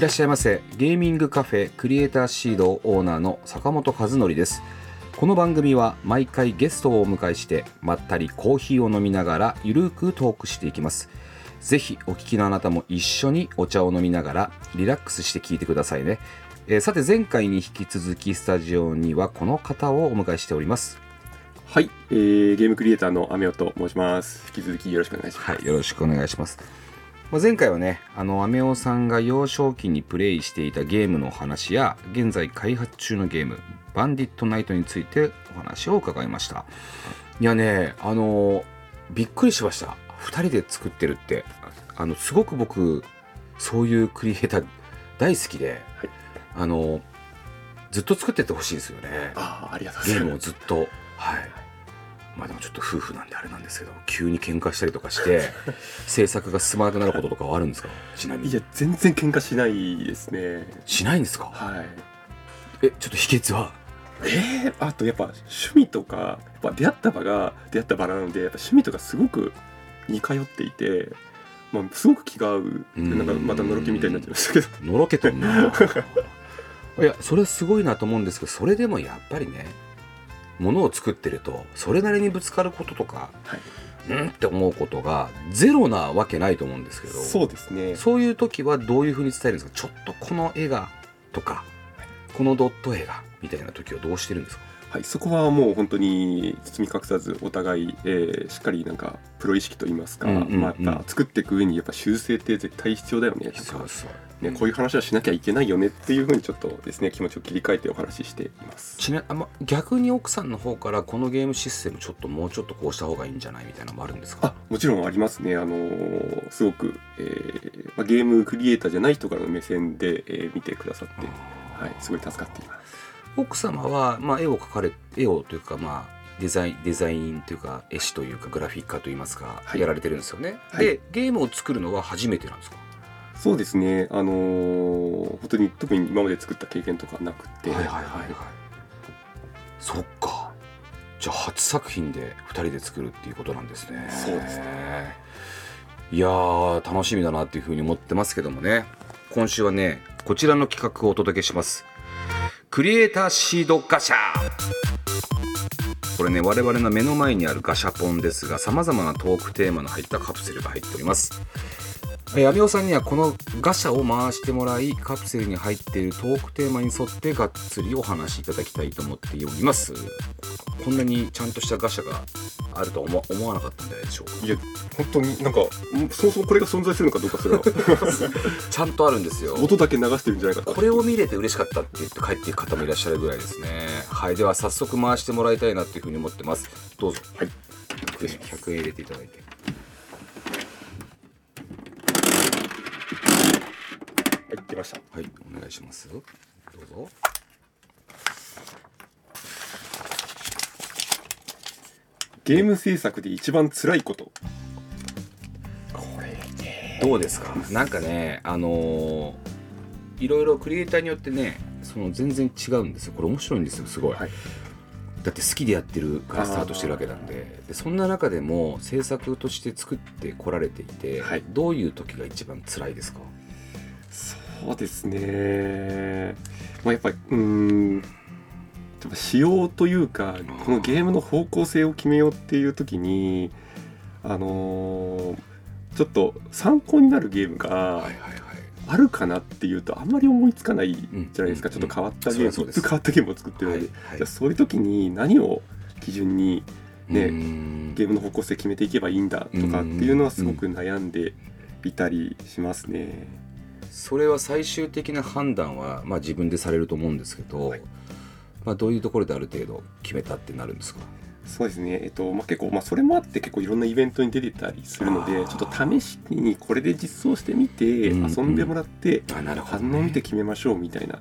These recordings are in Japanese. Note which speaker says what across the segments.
Speaker 1: いらっしゃいませゲーミングカフェクリエイターシードオーナーの坂本和則ですこの番組は毎回ゲストをお迎えしてまったりコーヒーを飲みながらゆるくトークしていきますぜひお聞きのあなたも一緒にお茶を飲みながらリラックスして聞いてくださいね、えーさて前回に引き続きスタジオにはこの方をお迎えしております
Speaker 2: はい、えー、ゲームクリエイターのアメオと申します。引き続きよろしくお願いします。
Speaker 1: はい、よろしくお願いします。まあ、前回はね、あの、アメオさんが幼少期にプレイしていたゲームのお話や、現在開発中のゲーム、バンディットナイトについてお話を伺いました。いやね、あの、びっくりしました。二人で作ってるって。あの、すごく僕、そういうクリエイター大好きで、
Speaker 2: はい
Speaker 1: あの、ずっと作ってってほしいですよね。
Speaker 2: ああ、ありがとうご
Speaker 1: ゲームを
Speaker 2: ざいます。
Speaker 1: ずっとはいまあでもちょっと夫婦なんであれなんですけど急に喧嘩したりとかして 制作が進まなくなることとかはあるんですか？ちなみに
Speaker 2: いや、全然喧嘩しないですね。
Speaker 1: しないんですか？
Speaker 2: はい。
Speaker 1: えちょっと秘訣は？
Speaker 2: えー、あとやっぱ趣味とか、やっぱ出会った場が出会った場なので、やっぱ趣味とかすごく似通っていて、まあ、すごく気が合う。
Speaker 1: うん
Speaker 2: なんかまたのろけみたいになっちゃいましたけど。
Speaker 1: のろけとんないやそれすごいなと思うんですけどそれでもやっぱりねものを作ってるとそれなりにぶつかることとか
Speaker 2: はい。
Speaker 1: うんって思うことがゼロなわけないと思うんですけど
Speaker 2: そうですね。
Speaker 1: そういう時はどういうふうに伝えるんですか？ちょっとこの絵がとかこのドット絵がみたいな時はどうしてるんですか？
Speaker 2: はい、そこはもう本当に包み隠さずお互い、えーしっかりなんかプロ意識といいますか、また作っていく上にやっぱ修正って絶対必要だよね。とか
Speaker 1: そう
Speaker 2: ね、こういう話はしなきゃいけないよねっていうふうにちょっとですね気持ちを切り替えてお話ししています。
Speaker 1: ちなあま逆に奥さんの方からこのゲームシステムちょっともうちょっとこうした方がいいんじゃないみたいなのもあるんですか？
Speaker 2: あもちろんありますね、あのーすごく、えーまあ、ゲームクリエイターじゃない人からの目線で、えー見てくださって、はい、すごい助かっています。
Speaker 1: 奥様は、まあ、絵を描かれ絵をというかまあデザインデザインというか絵師というかグラフィッカーといいますか、
Speaker 2: はい。
Speaker 1: やられてるんですよね、
Speaker 2: はい。
Speaker 1: でゲームを作るのは初めてなんですか？
Speaker 2: そうですね、あのー本当に特に今まで作った経験とかなくて、
Speaker 1: はいはいはいはい。そっか。じゃあ初作品で2人で作るっていうことなんですね。
Speaker 2: そうです
Speaker 1: ね。いやー楽しみだなっていうふうに思ってますけどもね。今週はねこちらの企画をお届けします。クリエイターシードガシャ。これね我々の目の前にあるガシャポンですがさまざまなトークテーマの入ったカプセルが入っておりますえーアミオさんにはこのガシャを回してもらいカプセルに入っているトークテーマに沿ってがっつりお話しいただきたいと思っております。こんなにちゃんとしたガシャがあるとは思わなかったんじゃないでしょうか
Speaker 2: いや本当になんかそもそもこれが存在するのかどうかそれは
Speaker 1: ちゃんとあるんですよ。
Speaker 2: 音だけ流してるんじゃないかと
Speaker 1: これを見れて嬉しかったって言って帰っていく方もいらっしゃるぐらいですね。はいでは早速回してもらいたいなっていうふうに思ってます。どうぞ。
Speaker 2: はい。
Speaker 1: 100円100円入れていただいて
Speaker 2: い出ました。
Speaker 1: はいお願いします。どうぞ。
Speaker 2: ゲーム制作で一番辛いこと。これ
Speaker 1: どうですか？なんかねあのーいろいろクリエイターによってねその全然違うんですよ。これ面白いんですよすごい、
Speaker 2: はい。
Speaker 1: だって好きでやってるからスタートしてるわけなんで。でそんな中でも制作として作ってこられていて、
Speaker 2: はい。
Speaker 1: どういう時が一番辛いですか？
Speaker 2: そうですね。まあやっぱりうーん仕様というかこのゲームの方向性を決めようっていう時にあのーちょっと参考になるゲームがあるかなっていうとあんまり思いつかないじ
Speaker 1: うん
Speaker 2: ゃないですか、
Speaker 1: うん
Speaker 2: ちょっと変わったゲーム、
Speaker 1: そうです
Speaker 2: 3つ変わったゲームを作ってるので、
Speaker 1: はいはい。
Speaker 2: じゃあそういう時に何を基準にねゲームの方向性決めていけばいいんだとかっていうのはすごく悩んでいたりしますね。
Speaker 1: それは最終的な判断は、まあ、自分でされると思うんですけど、
Speaker 2: はい。
Speaker 1: まあ、どういうところである程度決めたってなるんですか？
Speaker 2: そうですね、えっとまあ、結構、まあ、それもあって結構いろんなイベントに出てたりするのでちょっと試しにこれで実装してみて
Speaker 1: うん
Speaker 2: 遊んでもらって
Speaker 1: あなるほど、
Speaker 2: 反応を見て決めましょうみたいな、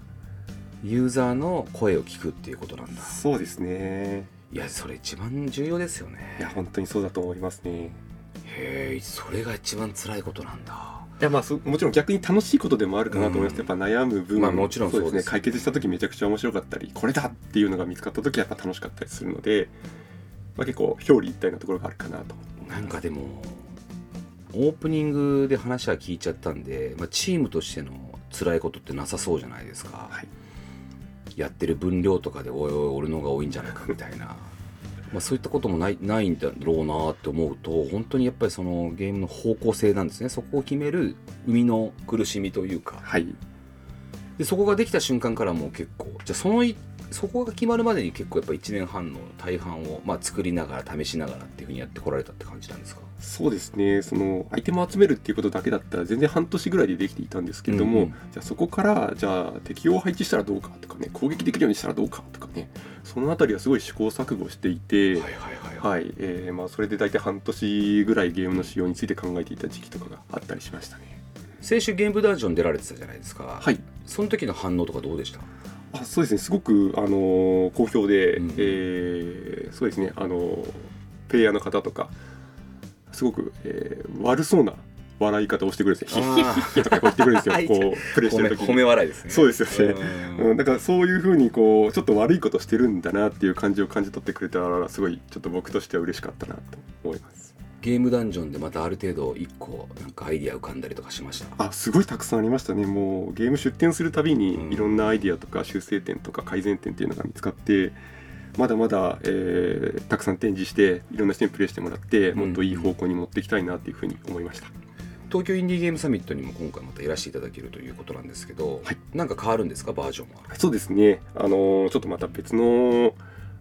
Speaker 1: ユーザーの声を聞くっていうことなんだ。
Speaker 2: そうですね。
Speaker 1: いやそれ一番重要ですよね。
Speaker 2: いや本当にそうだと思いますね
Speaker 1: へえそれが一番辛いことなんだ。
Speaker 2: いやまあそもちろん逆に楽しいことでもあるかなと思います、
Speaker 1: うん。
Speaker 2: やっぱ悩む分、
Speaker 1: まあもちろんそうです。
Speaker 2: ね。解決した時めちゃくちゃ面白かったりこれだっていうのが見つかった時はやっぱ楽しかったりするので、まあ、結構表裏一体なところがあるかなと。
Speaker 1: なんかでもオープニングで話は聞いちゃったんで、まあ、チームとしての辛いことってなさそうじゃないですか、
Speaker 2: はい。
Speaker 1: やってる分量とかでおいおい俺の方が多いんじゃないかみたいなまあそういったこともないないんだろうなって思うと本当にやっぱりそのゲームの方向性なんですね。そこを決める生みの苦しみというか。
Speaker 2: はい。
Speaker 1: でそこができた瞬間からもう結構じゃあそのいそこが決まるまでに結構やっぱ1年半の大半を、まあ、作りながら試しながらっていうふうにやってこられたって感じなんですか？
Speaker 2: そうですね。そのアイテムを集めるっていうことだけだったら全然半年ぐらいでできていたんですけれども、
Speaker 1: うんうん。
Speaker 2: じゃあそこからじゃあ敵を配置したらどうかとかね攻撃できるようにしたらどうかとかねそのあたりはすごい試行錯誤していて、それで大体半年ぐらいゲームの仕様について考えていた時期とかがあったりしましたね。
Speaker 1: 先週ゲームダンジョン出られてたじゃないですか、
Speaker 2: はい、
Speaker 1: その時の反応とかどうでした？
Speaker 2: あそうですね、すごく、あのー好評で、
Speaker 1: うん
Speaker 2: えーそうですね、あのープレイヤーの方とか、すごく、えー悪そうな笑い方をしてくれるんですよ。ヒッヒッヒとかこう言ってくれるんですよ、こう、プレイしてる時に。
Speaker 1: 褒め笑いですね。
Speaker 2: そうですよね。
Speaker 1: うん。
Speaker 2: うん、だからそういうふうにこうちょっと悪いことしてるんだなっていう感じを感じ取ってくれたらすごいちょっと僕としては嬉しかったなと思います
Speaker 1: ゲームダンジョンでまたある程度一個なんかアイディア浮かんだりとかしました？
Speaker 2: あすごいたくさんありましたね。もうゲーム出展するたび
Speaker 1: うん。
Speaker 2: にいろんなアイディアとか修正点とか改善点っていうのが見つかってまだまだ、えーたくさん展示していろんな人にプレイしてもらってもっといい方向に持っていきたいなっていうふうに思いました、
Speaker 1: 東京インディーゲームサミットにも今回またいらしていただけるということなんですけど、
Speaker 2: はい。
Speaker 1: なんか変わるんですか？バージョンは。
Speaker 2: そうですね。あのーちょっとまた別の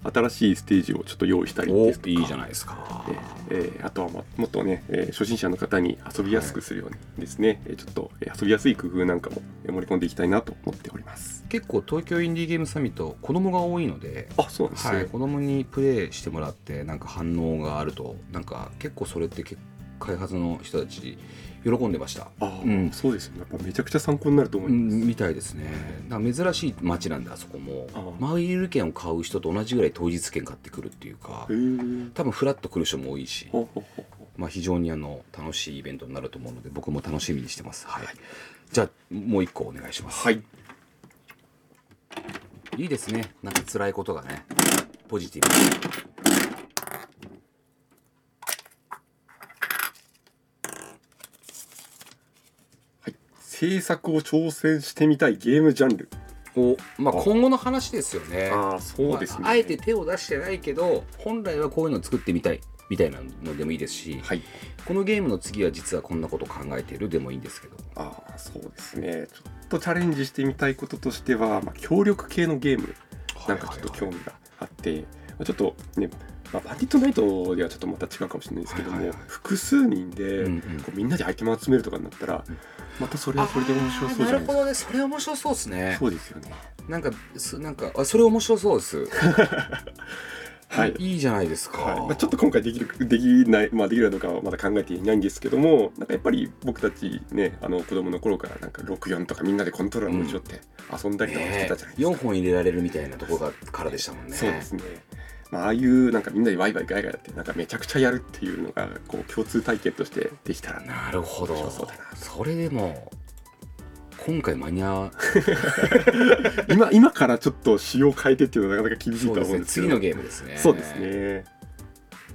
Speaker 2: 新しいステージをちょっと用意したり
Speaker 1: お
Speaker 2: ですとか
Speaker 1: いいじゃないですか
Speaker 2: えーえーあとはももっとね、えー初心者の方に遊びやすくするようにですね、えーちょっとえー遊びやすい工夫なんかもえー盛り込んでいきたいなと思っております。
Speaker 1: 結構東京インディーゲームサミット子供が多いので
Speaker 2: あそうなんですね。
Speaker 1: はい、子供にプレイしてもらってなんか反応があるとなんか結構それって結開発の人たち喜んでました。
Speaker 2: あー、
Speaker 1: うん。
Speaker 2: そうですよね。やっぱめちゃくちゃ参考になると思
Speaker 1: う
Speaker 2: います。
Speaker 1: んみたいですね。なんか珍しい街なんであそこも。マイル券を買う人と同じぐらい当日券買ってくるっていうか多分フラッと来る人も多いし、まあ、非常にあの楽しいイベントになると思うので僕も楽しみにしてます、はい、じゃあもう一個お願いします、
Speaker 2: うはい。
Speaker 1: いいですね。なんか辛いことがねポジティブ
Speaker 2: 制作を挑戦してみたいゲームジャンル。
Speaker 1: おまあ
Speaker 2: あ
Speaker 1: 今後の話ですよね
Speaker 2: ああ、そうですね。
Speaker 1: まああえて手を出してないけど本来はこういうのを作ってみたいみたいなのでもいいですし、
Speaker 2: はい。
Speaker 1: このゲームの次は実はこんなこと考えているでもいいんですけど
Speaker 2: ああ、そうですね。ちょっとチャレンジしてみたいこととしては、まあ、協力系のゲーム。なんかちょっと興味があって、まあちょっとね、まあ、バンディットナイトではちょっとまた違うかもしれないですけども、複数人で、
Speaker 1: うんうん
Speaker 2: こうみんなでアイテム集めるとかになったら、またそれはそれで面白そうじゃないですか。
Speaker 1: なるほどね。それ面白そうですね。
Speaker 2: そうですよね。
Speaker 1: なんかすなんかあそれ面白そうです。
Speaker 2: はい。
Speaker 1: いいじゃないですか、
Speaker 2: はい。まあ、ちょっと今回できるできない、まあ、できるのかはまだ考えていないんですけどもなんかやっぱり僕たちねあの子供の頃からなんか64とかみんなでコントローラー持ち寄って遊んだりとかして
Speaker 1: ね
Speaker 2: たじゃないですか、
Speaker 1: 4本入れられるみたいなところがからでしたもんね。
Speaker 2: そうですね、まあ、ああいうなんかみんなでワイワイガイガイやってなんかめちゃくちゃやるっていうのがこう共通体験としてできたらな。
Speaker 1: なるほど。
Speaker 2: そうだな。
Speaker 1: それでも今回間に合わ
Speaker 2: 今今からちょっと仕様変えてっていうのはなかなか厳しいと思うんですけど。
Speaker 1: 次のゲームですね。
Speaker 2: そうですね。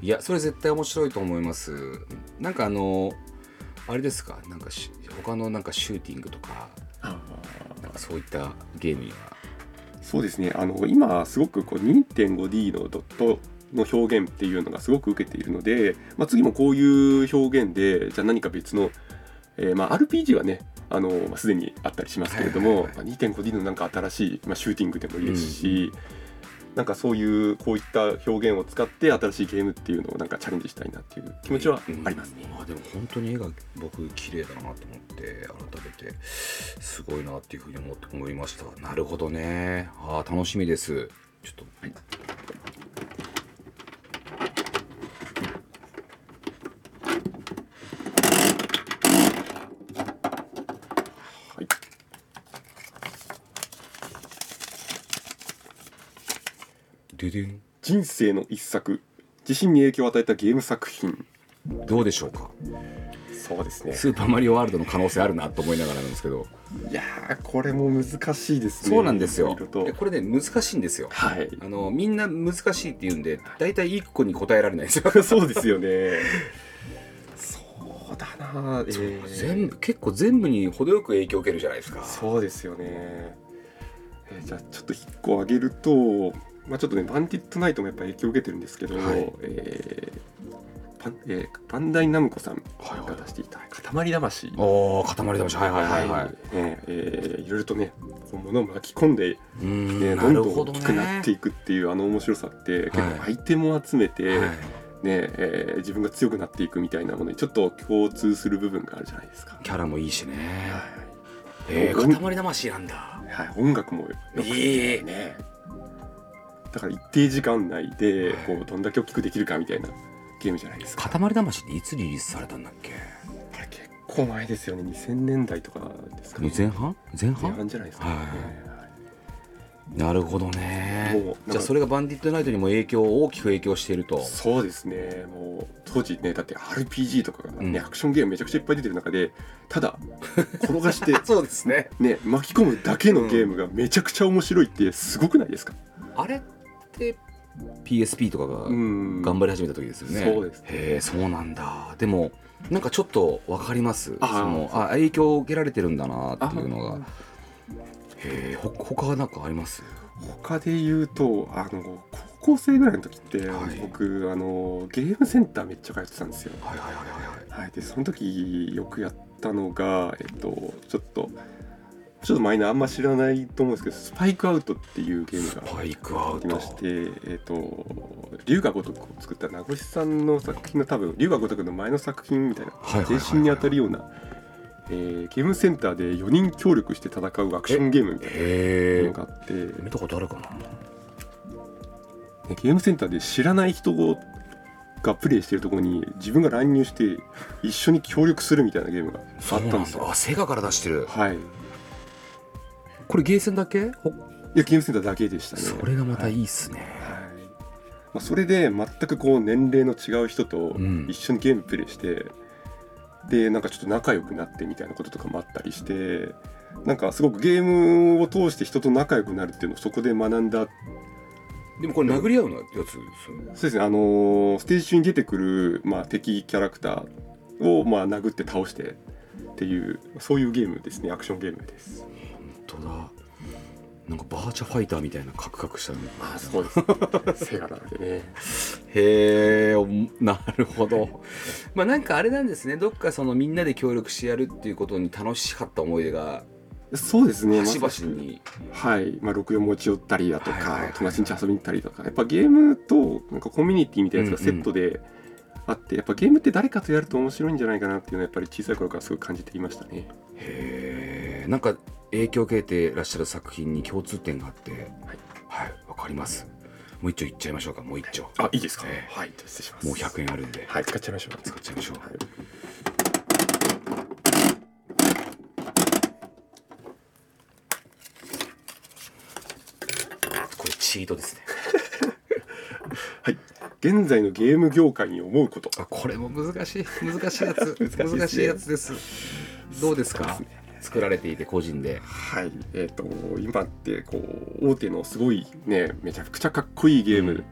Speaker 1: いやそれ絶対面白いと思います。なんかあのあれですか？なんかし他のなんかシューティングとかそういったゲームには
Speaker 2: そうですね。あの今すごくこう 2.5D のドットの表現っていうのがすごく受けているので、まあ、次もこういう表現でじゃあ何か別の、えーまあ、RPG はねあの、まあ、すでにあったりしますけれども、まあ、2.5D のなんか新しい、まあ、シューティングでもいいですし、なんかそういうこういった表現を使って新しいゲームっていうのをなんかチャレンジしたいなっていう気持ちはありますね。
Speaker 1: うんあでも本当に絵が僕綺麗だなと思って改めてすごいなっていうふうに思って思いました。なるほどね。あー楽しみです。ちょっと、はい
Speaker 2: 人生の一作。自身に影響を与えたゲーム作品。
Speaker 1: どうでしょうか？
Speaker 2: そうですね。
Speaker 1: スーパーマリオワールドの可能性あるなと思いながらなんですけど。
Speaker 2: いやーこれも難しいですね。
Speaker 1: そうなんですよ。これね難しいんですよ。
Speaker 2: はい。
Speaker 1: あのみんな難しいって言うんで大体一個に答えられないんですよ。
Speaker 2: そうですよね。そうだな、えー。
Speaker 1: 全部結構全部に程よく影響を受けるじゃないですか。
Speaker 2: そうですよね、えーじゃあちょっと1個挙げると、まあ、ちょっとねバンディットナイトもやっぱ影響を受けてるんですけど、
Speaker 1: はい。
Speaker 2: えーパンえーバンダイナムコさんが出していた「塊魂」
Speaker 1: おお塊魂。はいはいはいはい、
Speaker 2: ねえーいろいろとねこう物を巻き込んで、
Speaker 1: ん
Speaker 2: ね、
Speaker 1: な
Speaker 2: どんどん大きくなっていくっていうあの面白さって結
Speaker 1: はい。
Speaker 2: 構アイテムを集めて、
Speaker 1: はい。
Speaker 2: ねえー自分が強くなっていくみたいなものにちょっと共通する部分があるじゃないですか。
Speaker 1: キャラもいいしね。
Speaker 2: は
Speaker 1: えー、塊魂なんだ。
Speaker 2: い、はい、音楽もよく
Speaker 1: いい。
Speaker 2: ねだから一定時間内で
Speaker 1: はい。
Speaker 2: こうどんだけ大きくできるかみたいなゲームじゃないですか。
Speaker 1: 塊魂っていつリリースされたんだっけ？
Speaker 2: あれ結構前ですよね。2000年代とかですかね。
Speaker 1: 前半？前
Speaker 2: 前
Speaker 1: 半
Speaker 2: 半じゃないですか、ね。
Speaker 1: はい。なるほどね。じゃあそれがバンディットナイトにも影響大きく影響していると。
Speaker 2: そうですね。もう当時ねだって RPG とかがね、
Speaker 1: うん。
Speaker 2: アクションゲームめちゃくちゃいっぱい出てる中でただ転がして
Speaker 1: そうですね。
Speaker 2: ね巻き込むだけのゲームがめちゃくちゃ面白いってすごくないですか？
Speaker 1: あれ？って PSP とかが
Speaker 2: うん。
Speaker 1: 頑張り始めた時ですよね、
Speaker 2: そうです。ね
Speaker 1: へえそうなんだ。でもなんかちょっと分かります？そのあ影響を受けられてるんだなっていうのが。
Speaker 2: あ
Speaker 1: へえほ他は何かあります？
Speaker 2: 他で言うとあの高校生ぐらいの時って、
Speaker 1: はい。
Speaker 2: 僕あのゲームセンターめっちゃ通ってたんですよ。
Speaker 1: はいはいはいはい。
Speaker 2: はい、でその時よくやったのが、えっと、ちょっとちょっとマイナーあんま知らないと思うんですけど「スパイクアウト」っていうゲームが
Speaker 1: スパイクアウト。
Speaker 2: ありまして、えっと龍が如くを作った名越さんの作品の多分龍が如くの前の作品みたいな
Speaker 1: はいはいはいはい。
Speaker 2: 前身にあたるような、えーゲームセンターで4人協力して戦うアクションゲームみたいなのがあって、ね
Speaker 1: 見たことあるかな
Speaker 2: ゲー。ムセンターで知らない人がプレイしてるところに自分が乱入して一緒に協力するみたいなゲームがあったんですよ。
Speaker 1: あセガから出してる
Speaker 2: はい、い
Speaker 1: これゲーセンだけ？ほ？
Speaker 2: やゲームセンターだけでしたね。
Speaker 1: それがまた
Speaker 2: はい
Speaker 1: いいっすね、
Speaker 2: はい。まあ、それで全くこう年齢の違う人と
Speaker 1: うん。
Speaker 2: 一緒にゲームプレイして、でなんかちょっと仲良くなってみたいなこととかもあったりしてなんかすごくゲームを通して人と仲良くなるっていうのをそこで学んだ。
Speaker 1: でもこれ殴り合うのやつですよね。
Speaker 2: そうですね。あのーステージ中に出てくる、まあ、敵キャラクターを、まあ、殴って倒してっていうそういうゲームですね。アクションゲームです。
Speaker 1: 本当だ。なんかバーチャファイターみたいなカクカクしたの。
Speaker 2: あそうです。セガなのでね。
Speaker 1: へえおなるほど。まあなんかあれなんですね。どっかそのみんなで協力してやるっていうことに楽しかった思い出が
Speaker 2: そうですね。
Speaker 1: に。
Speaker 2: はい、まあ、64持ち寄ったりだとか、
Speaker 1: はいはいはい。
Speaker 2: 友達ん家遊びに行ったりとか。やっぱゲームとなんかコミュニティみたいなやつがセットであって、やっぱゲームって誰かとやると面白いんじゃないかなっていうのはやっぱり小さい頃からすごい感じていましたね。
Speaker 1: へえ。んか影響を受けてらっしゃる作品に共通点があってはい。わ、かります。もう一丁いっちゃいましょうか。もう一丁。
Speaker 2: あいいですか、
Speaker 1: ええ。
Speaker 2: はい失礼します。
Speaker 1: もう100円あるんで、
Speaker 2: はい使っちゃいましょう。
Speaker 1: 使っちゃいましょう。
Speaker 2: はい。
Speaker 1: これチートですね。
Speaker 2: はい、現在のゲーム業界に思うこと。
Speaker 1: あこれも難しい。難しいやつ。
Speaker 2: 難しい
Speaker 1: やつです。どうですか？作られていて個人で。
Speaker 2: はい。えっ、と今ってこう大手のすごいねめちゃくちゃかっこいいゲーム、
Speaker 1: うん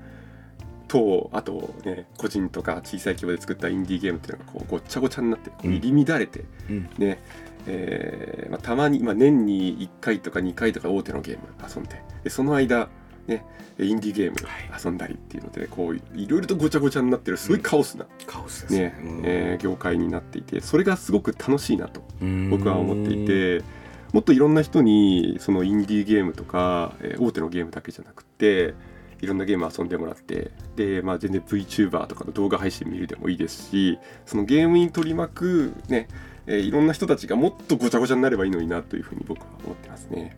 Speaker 2: とあとね個人とか小さい規模で作ったインディーゲームっていうのがこうごっちゃごちゃになって入り乱れて、
Speaker 1: うん。
Speaker 2: ねえーまあ、たまに、まあ、年に1回とか2回とか大手のゲーム遊んででその間ねインディーゲーム遊んだりっていうので、こういろいろとごちゃごちゃになってるすごいカオスな、
Speaker 1: カオスね。
Speaker 2: ねえー業界になっていてそれがすごく楽しいなと僕は思っていてもっといろんな人にそのインディーゲームとか、えー大手のゲームだけじゃなくていろんなゲーム遊んでもらってで、まあ、全然 VTuber とかの動画配信見るでもいいですしそのゲームに取り巻く、ねえーいろんな人たちがもっとごちゃごちゃになればいいのになというふうに僕は思ってますね。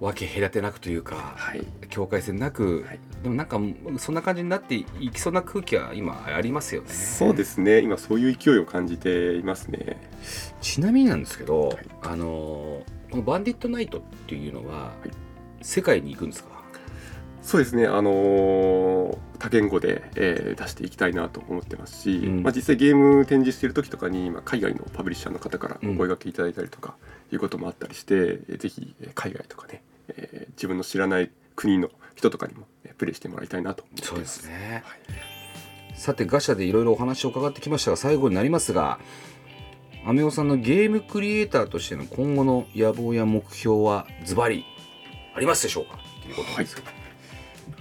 Speaker 1: 分け隔てなくというか
Speaker 2: はい、
Speaker 1: 境界線なく、
Speaker 2: はい。
Speaker 1: でもなんかそんな感じになっていきそうな空気は今ありますよね。
Speaker 2: そうですね。今そういう勢いを感じていますね。
Speaker 1: ちなみになんですけど、
Speaker 2: はい。
Speaker 1: あのこの「バンディットナイト」っていうのは、
Speaker 2: い。
Speaker 1: 世界に行くんですか？
Speaker 2: そうですね、あのー多言語で、えー出していきたいなと思ってますし、
Speaker 1: うん。
Speaker 2: まあ、実際ゲーム展示している時とかに、まあ、海外のパブリッシャーの方からお声掛けいただいたりとかいうこともあったりして、えーぜひえー海外とかね、えー自分の知らない国の人とかにもえープレイしてもらいたいなと。
Speaker 1: そうですね。
Speaker 2: はい。
Speaker 1: さてガシャでいろいろお話を伺ってきましたが最後になりますがアメオさんのゲームクリエイターとしての今後の野望や目標はズバリありますでしょうか？ということですけど、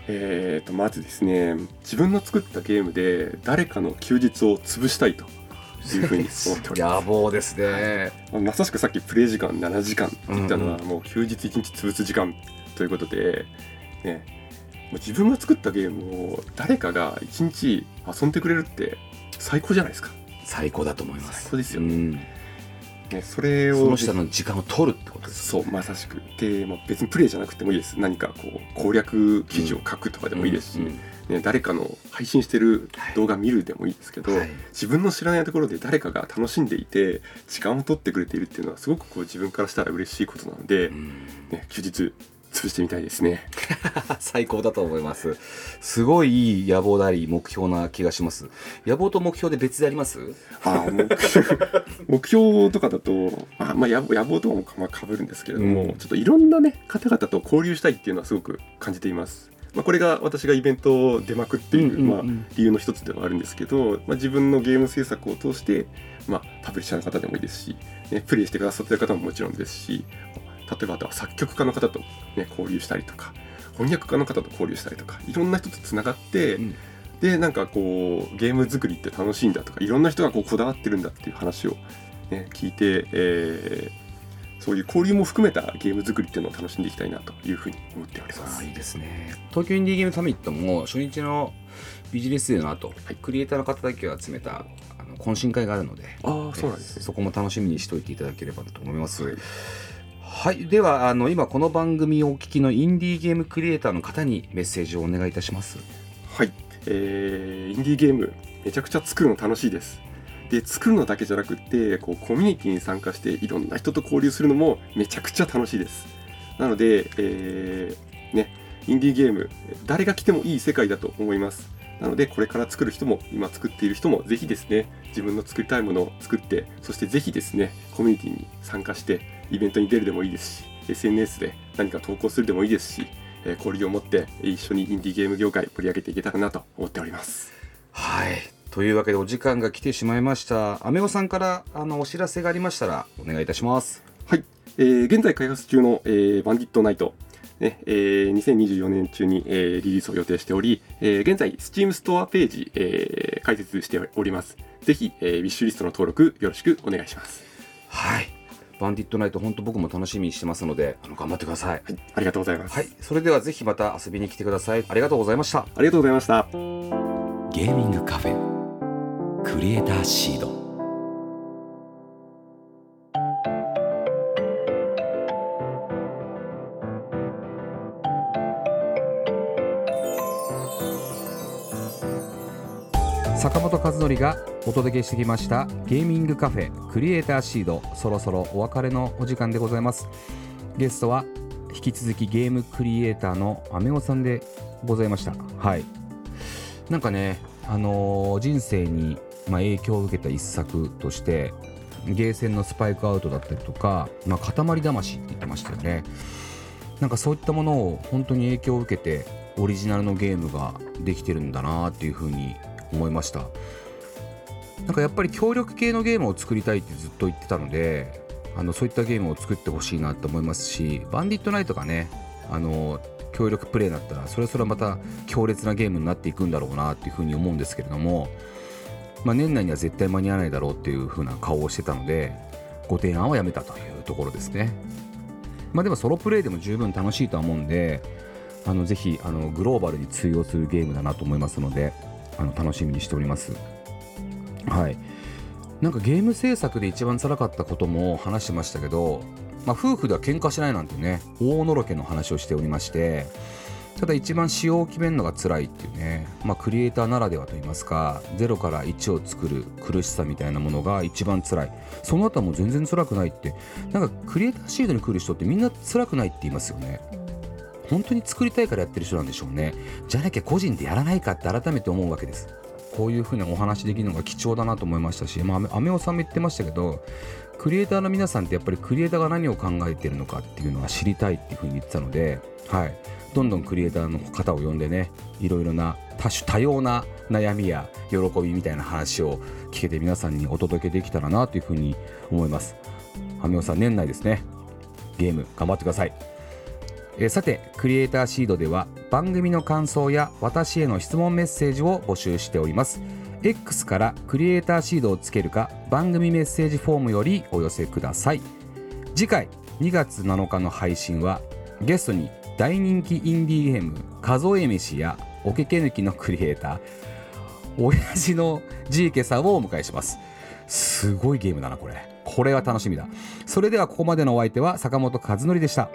Speaker 2: えー、とまずですね自分の作ったゲームで誰かの休日を潰したいというふうに思っておりま
Speaker 1: 野望ですね。
Speaker 2: すまさしくさっきプレイ時間7時間って言ったのは、もう休日1日潰す時間ということで、ね、自分が作ったゲームを誰かが1日遊んでくれるって最高じゃないですか、
Speaker 1: 最高だと思います。
Speaker 2: 最高ですよ。
Speaker 1: うん
Speaker 2: ね、それを
Speaker 1: その人の時間を取るってことです
Speaker 2: そうまさしく。で、まあ、別にプレイじゃなくてもいいです。何かこう攻略記事を書くとかでもいいですし、
Speaker 1: うん
Speaker 2: ね、誰かの配信してる動画見るでもいいですけど、
Speaker 1: はい。
Speaker 2: 自分の知らないところで誰かが楽しんでいて時間を取ってくれているっていうのはすごくこう自分からしたら嬉しいことなので、
Speaker 1: うん。
Speaker 2: ね、休日潰してみたいですね。
Speaker 1: 最高だと思います。すごいいい野望であり目標な気がします。野望と目標で別であります？
Speaker 2: あー目標 目標とかだとあ、まあ、野望野望とかもか,、まあ、かぶるんですけれども、
Speaker 1: うん。
Speaker 2: ちょっといろんな、ね、方々と交流したいっていうのはすごく感じています。まあ、これが私がイベントを出まくっている、
Speaker 1: うんうんうん。
Speaker 2: まあ、理由の一つではあるんですけど、まあ、自分のゲーム制作を通して、まあ、パブリッシャーの方でもいいですし、ね、プレイしてくださってる方ももちろんですし例えばあとは作曲家の方と、ね、交流したりとか翻訳家の方と交流したりとかいろんな人とつながって、
Speaker 1: うん
Speaker 2: でなんかこうゲーム作りって楽しいんだとかいろんな人がこうこだわってるんだっていう話を、ね、聞いて、えーそういう交流も含めたゲーム作りっていうのを楽しんでいきたいなというふうに思っております。
Speaker 1: あいいですね東京インディーゲームサミットも初日のビジネスデーの後、
Speaker 2: はい
Speaker 1: クリエイターの方だけを集めた懇親会があるので
Speaker 2: ああそうなんですね。
Speaker 1: そこも楽しみにしておいていただければと思います。
Speaker 2: はい
Speaker 1: はい、ではあの今この番組をお聞きのインディーゲームクリエイターの方にメッセージをお願いいたします。
Speaker 2: はい、えーインディーゲームめちゃくちゃ作るの楽しいです。で作るのだけじゃなくってこうコミュニティに参加していろんな人と交流するのもめちゃくちゃ楽しいです。なので、えーね、インディーゲーム誰が来てもいい世界だと思います。なのでこれから作る人も今作っている人もぜひですね自分の作りたいものを作ってそしてぜひですねコミュニティに参加してイベントに出るでもいいですし SNS で何か投稿するでもいいですし、えー交流を持ってえー一緒にインディーゲーム業界盛り上げていけたらなと思っております。
Speaker 1: はいというわけでお時間が来てしまいました。アメオさんからあのお知らせがありましたらお願いいたします。
Speaker 2: はい、えー現在開発中の、えーバンディットナイト、ねえー2024年中に、えーリリースを予定しており、えー現在 Steam ストアページ、えー開設しております。ぜひ、えーウィッシュリストの登録よろしくお願いします。
Speaker 1: はい。バンディットナイト本当僕も楽しみにしてますのであの頑張ってください。
Speaker 2: はい、ありがとうございます。
Speaker 1: はい、それではぜひまた遊びに来てください。ありがとうございました。
Speaker 2: ありがとうございました。
Speaker 1: ゲーミングカフェクリエイターシード坂本和則がお届けしてきましたゲーミングカフェクリエイターシードそろそろお別れのお時間でございますゲストは引き続きゲームクリエイターのアメオさんでございましたはいなんかね、あのー人生に、まあ、影響を受けた一作としてゲーセンのスパイクアウトだったりとか、まあ、塊魂って言ってましたよねなんかそういったものを本当に影響を受けてオリジナルのゲームができてるんだなっていうふうに思いました。なんかやっぱり協力系のゲームを作りたいってずっと言ってたのであのそういったゲームを作ってほしいなと思いますしバンディットナイトがねあの協力プレイになったらそれはそれはまた強烈なゲームになっていくんだろうなっていうふうに思うんですけれども、まあ、年内には絶対間に合わないだろうっていうふうな顔をしてたのでご提案はやめたというところですね。まあでもソロプレイでも十分楽しいとは思うんであのぜひあのグローバルに通用するゲームだなと思いますのであの楽しみにしております。はい。なんかゲーム制作で一番辛かったことも話してましたけど、まあ、夫婦では喧嘩しないなんてね大のろけの話をしておりましてただ一番仕様を決めるのが辛いっていうね、まあ、クリエイターならではといいますか0から1を作る苦しさみたいなものが一番辛い。その後はもう全然辛くないってなんかクリエイターシードに来る人ってみんな辛くないって言いますよね。本当に作りたいからやってる人なんでしょうね。じゃなきゃ個人でやらないかって改めて思うわけです。こういうふうにお話できるのが貴重だなと思いましたし、まあ、アメオさんも言ってましたけどクリエイターの皆さんってやっぱりクリエイターが何を考えてるのかっていうのは知りたいっていうふうに言ってたので、はい、どんどんクリエイターの方を呼んでねいろいろな多種多様な悩みや喜びみたいな話を聞けて皆さんにお届けできたらなというふうに思います。アメオさん年内ですね。ゲーム頑張ってください。えさてクリエイターシードでは番組の感想や私への質問メッセージを募集しております。X からクリエイターシードをつけるか番組メッセージフォームよりお寄せください。次回2月7日の配信はゲストに大人気インディーゲーム数え飯やおけけ抜きのクリエイター親父のジーケさんをお迎えします。すごいゲームだなこれ。これは楽しみだ。それではここまでのお相手は坂本和則でした。